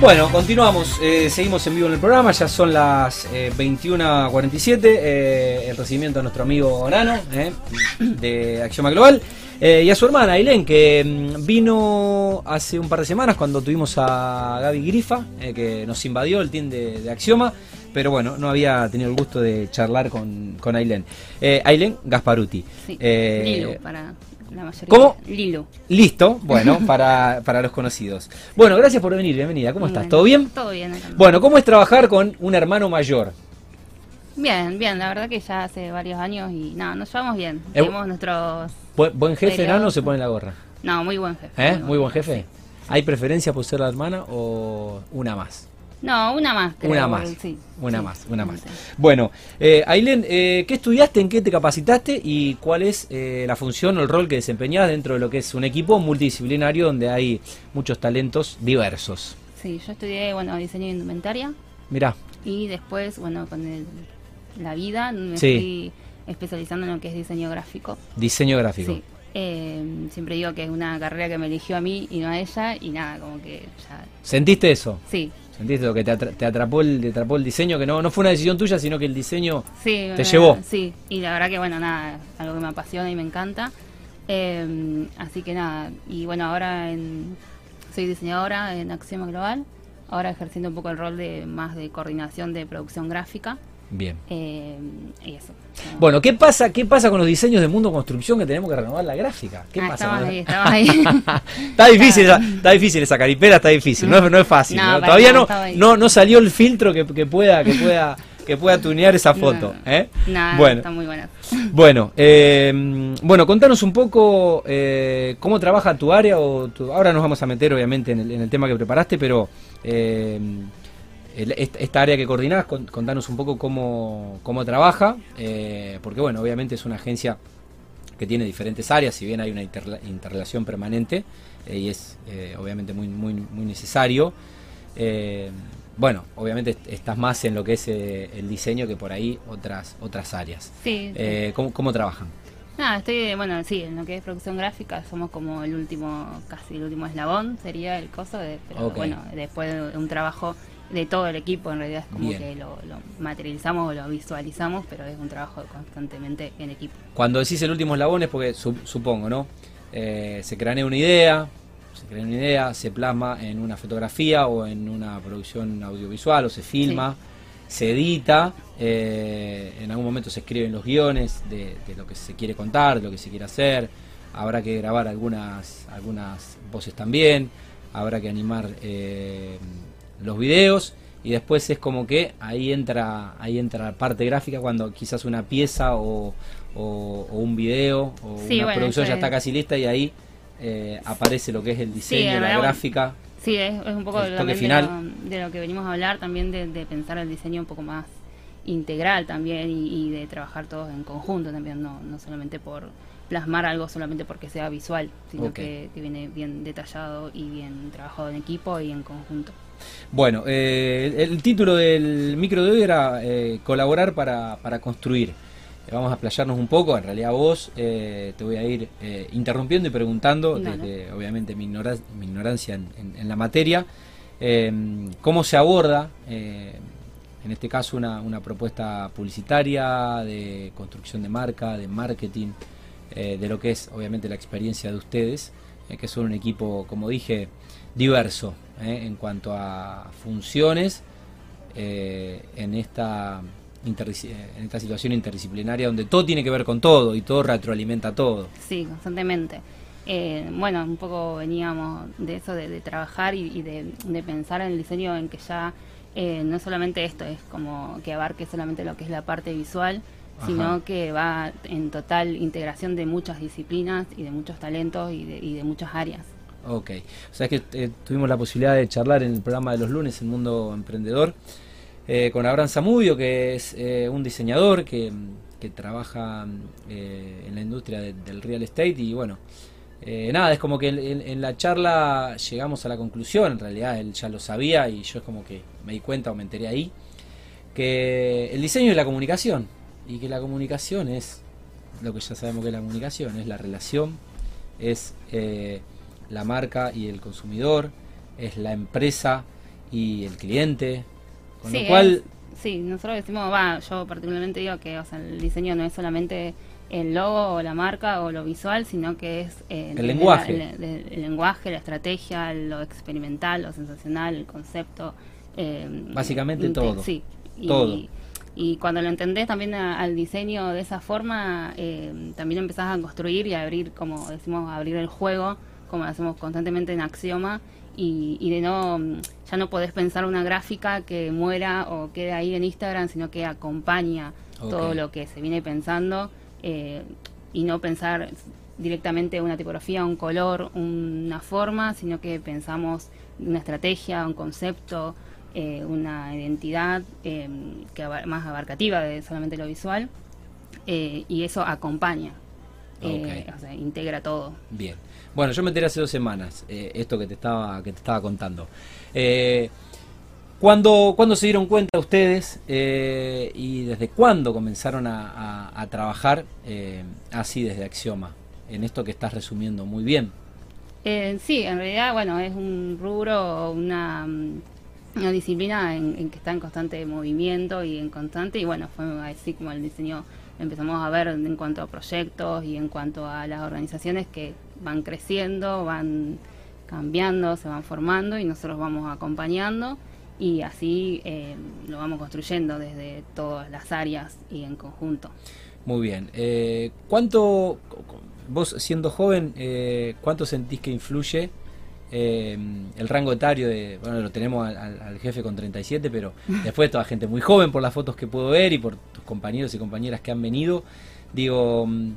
Bueno, continuamos, eh, seguimos en vivo en el programa, ya son las eh, 21.47, eh, el recibimiento a nuestro amigo Nano eh, de Axioma Global eh, y a su hermana Ailén, que mm, vino hace un par de semanas cuando tuvimos a Gaby Grifa, eh, que nos invadió el team de, de Axioma, pero bueno, no había tenido el gusto de charlar con, con Ailén. Eh, Ailén Gasparuti. Sí, Lilo para la mayoría. ¿cómo? Lilo. Listo, bueno, para, para los conocidos. Bueno, gracias por venir, bienvenida. ¿Cómo estás? ¿Todo bien? Todo bien. acá. Bueno, ¿cómo es trabajar con un hermano mayor? Bien, bien, la verdad que ya hace varios años y nada, nos llevamos bien. Eh, Tenemos nuestros... Bu- ¿Buen jefe, enano, se pone la gorra? No, muy buen jefe. ¿Eh? ¿Muy buen jefe? ¿Hay preferencia por ser la hermana o una más? No, una más. creo, Una más. Sí, Una sí, más, una más. sí. Bueno, eh, Ailén, eh, ¿qué estudiaste, en qué te capacitaste y cuál es eh, la función o el rol que desempeñás dentro de lo que es un equipo multidisciplinario donde hay muchos talentos diversos? Sí, yo estudié, bueno, diseño de indumentaria Mirá, y después, bueno, con el- la vida me Sí. fui especializando en lo que es diseño gráfico. diseño gráfico. Sí. Eh, siempre digo que es una carrera que me eligió a mí y no a ella y nada, como que ya... ¿Sentiste eso? Sí, ¿Sentiste lo que te, atra- te atrapó el, te atrapó el diseño? Que no, no fue una decisión tuya, sino que el diseño Sí, ¿Te eh, llevó? Sí, y la verdad que bueno, nada, algo que me apasiona y me encanta. Eh, así que nada, y bueno, ahora en, soy diseñadora en Axioma Global, ahora ejerciendo un poco el rol de más de coordinación de producción gráfica. Bien. eh, y eso. Bueno, ¿qué pasa, ¿qué pasa con los diseños de mundo construcción que tenemos que renovar la gráfica? ¿Qué Ah, pasa? ahí, ahí. está difícil, está difícil esa caripera, está difícil, no es, no es fácil. No, Todavía no, no, no salió el filtro que, que pueda, que pueda, que pueda tunear esa foto. No. ¿eh? Nada, bueno, está muy buena. bueno, eh, bueno, contanos un poco eh, cómo trabaja tu área. O tu- ahora nos vamos a meter, obviamente, en el, en el tema que preparaste, pero eh, esta área que coordinás, con- contanos un poco cómo, cómo trabaja, eh, porque, bueno, obviamente es una agencia que tiene diferentes áreas, si bien hay una interla- interrelación permanente eh, y es eh, obviamente muy, muy, muy necesario. eh, bueno, obviamente est- estás más en lo que es el diseño que por ahí otras otras áreas. Sí, sí. Eh, ¿cómo, cómo trabajan? Nada, estoy, bueno, sí, en lo que es producción gráfica somos como el último, casi el último eslabón, sería el coso, de, pero bueno, después de un trabajo de todo el equipo, en realidad es como Bien. que lo, lo materializamos o lo visualizamos, pero es un trabajo constantemente en equipo. Cuando decís el último eslabón es porque su- supongo, ¿no? Eh, se cranea una idea, se crea una idea, se plasma en una fotografía o en una producción audiovisual o se filma, se edita, eh, en algún momento se escriben los guiones de, de lo que se quiere contar, de lo que se quiere hacer, habrá que grabar algunas, algunas voces también, habrá que animar eh, los videos y después es como que ahí entra ahí entra la parte gráfica cuando quizás una pieza o, o- o un video o Sí, una bueno, producción ya está es- casi lista y ahí eh, aparece lo que es el diseño, la gráfica. Sí, es, es un poco toque también de final. lo, de lo que venimos a hablar, también de, de pensar el diseño un poco más integral también y, y de trabajar todos en conjunto también, no, no solamente por plasmar algo solamente porque sea visual, sino que, que viene bien detallado y bien trabajado en equipo y en conjunto. Bueno, eh, el, el título del micro de hoy era eh, colaborar para, para construir. Eh, vamos a playarnos un poco, en realidad vos te voy a ir interrumpiendo y preguntando, desde obviamente mi, ignora- mi ignorancia en, en- en la materia, eh, cómo se aborda, en este caso, una, una propuesta publicitaria, de construcción de marca, de marketing, eh, de lo que es obviamente la experiencia de ustedes, eh, que son un equipo, como dije, diverso eh, en cuanto a funciones eh, en esta en esta situación interdisciplinaria donde todo tiene que ver con todo y todo retroalimenta todo. Sí, constantemente. Bueno, un poco veníamos de eso, de, de trabajar y, y de, de pensar en el diseño en que ya no solamente esto es como que abarque solamente lo que es la parte visual, Ajá. sino que va en total integración de muchas disciplinas y de muchos talentos y de, y de muchas áreas. Ok, o sea que eh, tuvimos la posibilidad de charlar en el programa de los lunes, El Mundo Emprendedor, eh, con Abraham Zamudio, que es eh, un diseñador que, que trabaja eh, en la industria de- del real estate y bueno, eh, nada, es como que en, en- en la charla llegamos a la conclusión, en realidad él ya lo sabía y yo es como que me di cuenta o me enteré ahí, que el diseño es la comunicación y que la comunicación es lo que ya sabemos que es la comunicación, es la relación, es eh, la marca y el consumidor, es la empresa y el cliente. Con Sí, lo cual, es- sí, nosotros decimos, va, yo particularmente digo que o sea, el diseño no es solamente el logo o la marca o lo visual, sino que es eh, desde lenguaje. la- el, el- el lenguaje, la estrategia, lo experimental, lo sensacional, el concepto. eh, Básicamente todo. Sí. Todo. Y cuando lo entendés también a- al diseño de esa forma, eh, también empezás a construir y a abrir, como decimos, a abrir el juego, como lo hacemos constantemente en Axioma, y, y de no, mm, ya no podés pensar una gráfica que muera o quede ahí en Instagram, sino que acompaña todo lo que se viene pensando eh, y no pensar directamente una tipografía, un color, una forma, sino que pensamos una estrategia, un concepto, eh, una identidad eh, que más abarcativa de solamente lo visual eh, y eso acompaña, eh, o sea, integra todo. Bien. Bueno, yo me enteré hace dos semanas eh, esto que te estaba que te estaba contando. Eh, ¿cuándo, cuándo se dieron cuenta ustedes eh, y desde cuándo comenzaron a, a- a trabajar eh, así desde Axioma? En esto que estás resumiendo muy bien. Eh, sí, en realidad, bueno, es un rubro, una, mm, una disciplina en, que está en constante movimiento y en constante, y bueno, fue así como el diseño empezamos a ver en cuanto a proyectos y en cuanto a las organizaciones que van creciendo, van cambiando, se van formando y nosotros vamos acompañando y así eh, lo vamos construyendo desde todas las áreas y en conjunto. Muy bien. Eh, ¿Cuánto, vos siendo joven, eh, cuánto sentís que influye eh, el rango etario de, bueno, lo tenemos al, jefe con 37, pero después toda gente muy joven por las fotos que puedo ver y por tus compañeros y compañeras que han venido, digo, mm,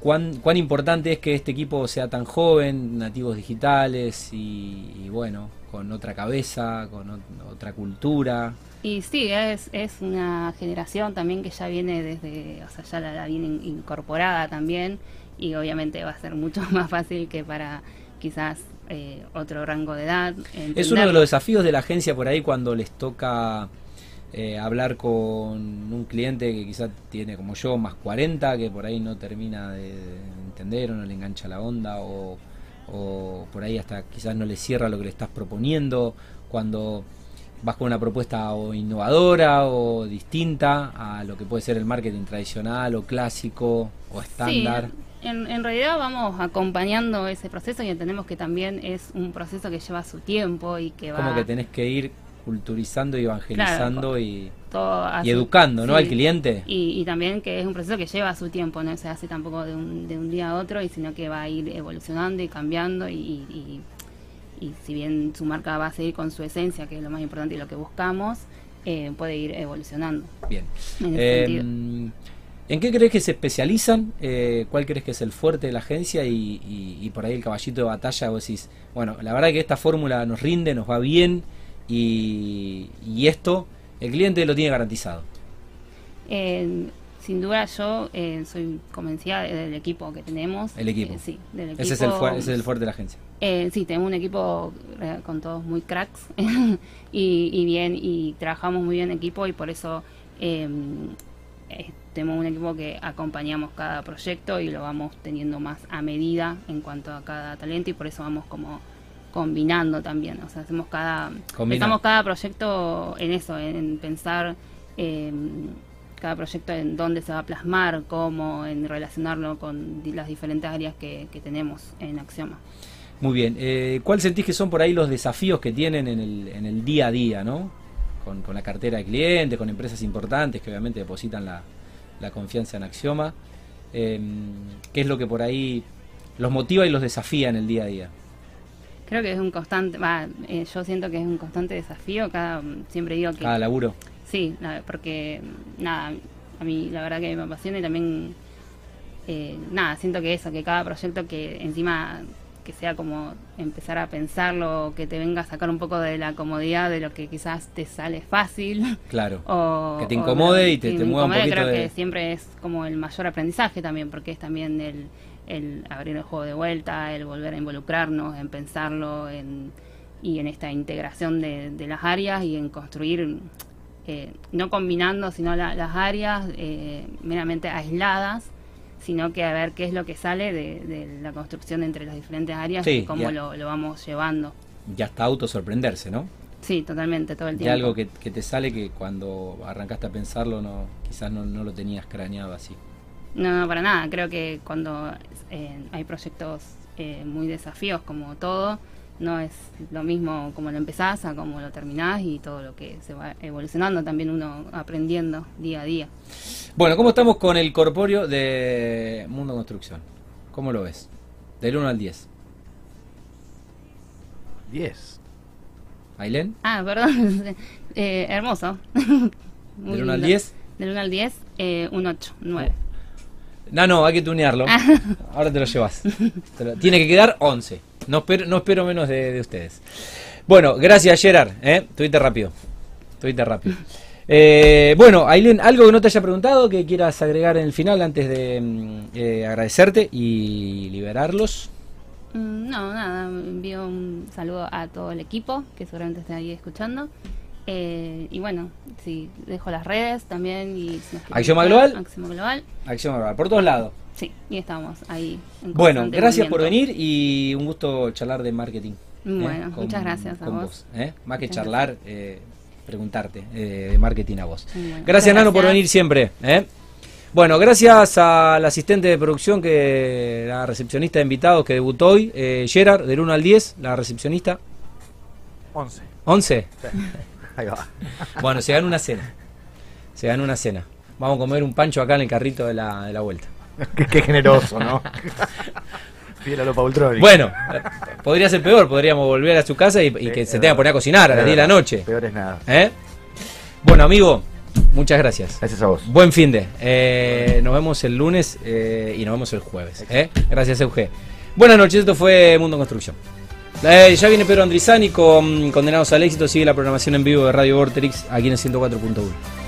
¿cuán, cuán importante es que este equipo sea tan joven, nativos digitales y, y bueno, con otra cabeza, con ot- otra cultura? Y sí, es, es una generación también que ya viene desde, o sea, ya la, la viene in- incorporada también y obviamente va a ser mucho más fácil que para quizás eh, otro rango de edad. Es uno de los desafíos de la agencia por ahí cuando les toca eh, hablar con un cliente que quizás tiene como yo más 40, que por ahí no termina de entender o no le engancha la onda o, o por ahí hasta quizás no le cierra lo que le estás proponiendo, cuando vas con una propuesta o innovadora o distinta a lo que puede ser el marketing tradicional o clásico o estándar. Sí, en, en realidad vamos acompañando ese proceso y entendemos que también es un proceso que lleva su tiempo y que va Como que tenés que ir culturizando y evangelizando y, todo a y su- educando, ¿no? sí. Al cliente. Y, y también que es un proceso que lleva su tiempo, no se hace tampoco de un, de un día a otro, y sino que va a ir evolucionando y cambiando y, y- y si bien su marca va a seguir con su esencia, que es lo más importante y lo que buscamos, eh, puede ir evolucionando. Bien. En ese Eh, sentido. ¿En qué crees que se especializan? Eh, ¿Cuál crees que es el fuerte de la agencia? Y, y- y por ahí el caballito de batalla, vos decís, bueno, la verdad que esta fórmula nos rinde, nos va bien y, y esto el cliente lo tiene garantizado. Eh, sin duda yo eh, soy convencida de- del equipo que tenemos. El equipo. Eh, sí, del equipo. Ese es, el ese es el fuerte de la agencia. Eh, sí, tenemos un equipo eh, con todos muy cracks y, bien, y trabajamos muy bien en equipo y por eso tenemos un equipo que acompañamos cada proyecto y lo vamos teniendo más a medida en cuanto a cada talento y por eso vamos como combinando también, o sea, hacemos cada, pensamos cada proyecto en eso, en pensar eh, cada proyecto en dónde se va a plasmar, cómo, en relacionarlo con las diferentes áreas que, que tenemos en Axioma. Muy bien. Eh, ¿Cuál sentís que son por ahí los desafíos que tienen en el, en el día a día, ¿no? Con, con la cartera de clientes, con empresas importantes que obviamente depositan la, la confianza en Axioma. Eh, ¿Qué es lo que por ahí los motiva y los desafía en el día a día? Creo que es un constante, va, eh, yo siento que es un constante desafío, cada, siempre digo que Cada laburo. sí, porque nada, a mí la verdad que me apasiona y también eh, nada, siento que eso, que cada proyecto que encima que sea como empezar a pensarlo, que te venga a sacar un poco de la comodidad de lo que quizás te sale fácil. Claro. O, Que te incomode y te- te mueva un poquito creo de- que siempre es como el mayor aprendizaje también, porque es también el, el abrir el juego de vuelta, el volver a involucrarnos, en pensarlo en, y en esta integración de, de las áreas y en construir, eh, no combinando, sino la- las áreas eh, meramente aisladas, sino que a ver qué es lo que sale de, de la construcción entre las diferentes áreas Sí, y cómo lo, lo vamos llevando. Ya está auto sorprenderse, ¿no? Sí, totalmente, todo el tiempo. algo que, que te sale que cuando arrancaste a pensarlo no quizás no, no lo tenías craneado así. No, no, para nada. Creo que cuando eh, hay proyectos eh, muy desafíos como todo, no es lo mismo como lo empezás a como lo terminás y todo lo que se va evolucionando, también uno aprendiendo día a día. Bueno, ¿cómo estamos con el corpóreo de Mundo Construcción? ¿Cómo lo ves? Del 1 al 10. 10. ¿Ailén? Ah, perdón. Eh, hermoso. Muy ¿Del 1 al lindo. 10? Del 1 al 10, eh, un 8, 9. No, no, hay que tunearlo. Ahora te lo llevas. Tiene que quedar 11. No espero, no espero menos de, de ustedes. Bueno, gracias Gerard. ¿eh? Tuviste rápido. Tuviste rápido. Eh, bueno, Ailén, ¿algo que no te haya preguntado que quieras agregar en el final antes de mm, eh, agradecerte y liberarlos? Mm, No, nada, envío un saludo a todo el equipo que seguramente estén ahí escuchando. Eh, y bueno, sí, dejo las redes también. Y si Axioma Global. Axioma Global. Acción Global, por todos lados. Sí, y estamos ahí. en Bueno, gracias por venir y un gusto charlar de marketing. ¿eh? Bueno, muchas gracias a con vos. ¿eh? Más que charlar, eh, preguntarte eh, de marketing a vos. Bueno. Gracias, Nano, por venir siempre. ¿eh? Bueno, gracias al asistente de producción, que la recepcionista de invitados que debutó hoy, eh, Gerard, del 1 al 10, la recepcionista. 11. 11. Ahí va. Bueno, se gana una cena. Se gana una cena. Vamos a comer un pancho acá en el carrito de la, de la vuelta. qué, qué generoso, ¿no? Fiel a lo Paultroni. Bueno, podría ser peor, podríamos volver a su casa y, y Sí, que se tenga que verdad. poner a cocinar a las Es 10 de la verdad. noche. Peor es nada. ¿Eh? Bueno, amigo, muchas gracias. Gracias a vos. Buen fin de. Eh, nos vemos el lunes eh, y nos vemos el jueves. ¿eh? Gracias, Euge. Buenas noches, esto fue Mundo Construcción. Eh, ya viene Pedro Andrizani con Condenados al Éxito. Sigue la programación en vivo de Radio Vorterix aquí en el 104.1.